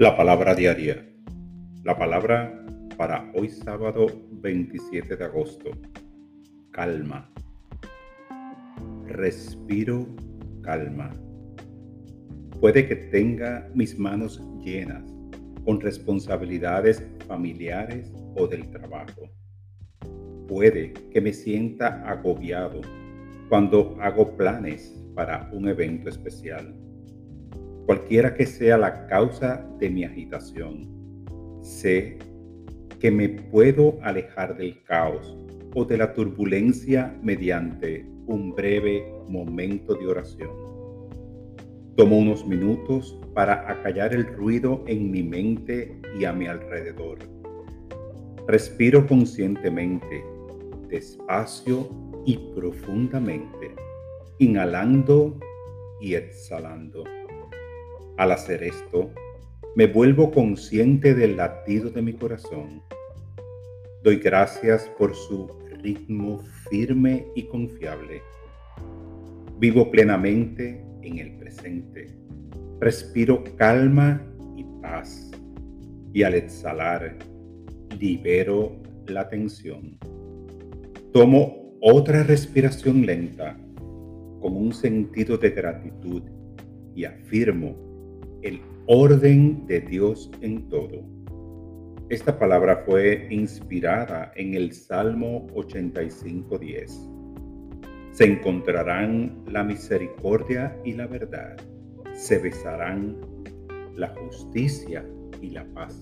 La palabra diaria. La palabra para hoy sábado 27 de agosto. Calma. Respiro calma. Puede que tenga mis manos llenas con responsabilidades familiares o del trabajo. Puede que me sienta agobiado cuando hago planes para un evento especial cualquiera que sea la causa de mi agitación. Sé que me puedo alejar del caos o de la turbulencia mediante un breve momento de oración. Tomo unos minutos para acallar el ruido en mi mente y a mi alrededor. Respiro conscientemente, despacio y profundamente, inhalando y exhalando. Al hacer esto, me vuelvo consciente del latido de mi corazón. Doy gracias por su ritmo firme y confiable. Vivo plenamente en el presente. Respiro calma y paz. Y al exhalar, libero la tensión. Tomo otra respiración lenta con un sentido de gratitud y afirmo el orden de Dios en todo. Esta palabra fue inspirada en el Salmo 85.10. Se encontrarán la misericordia y la verdad. Se besarán la justicia y la paz.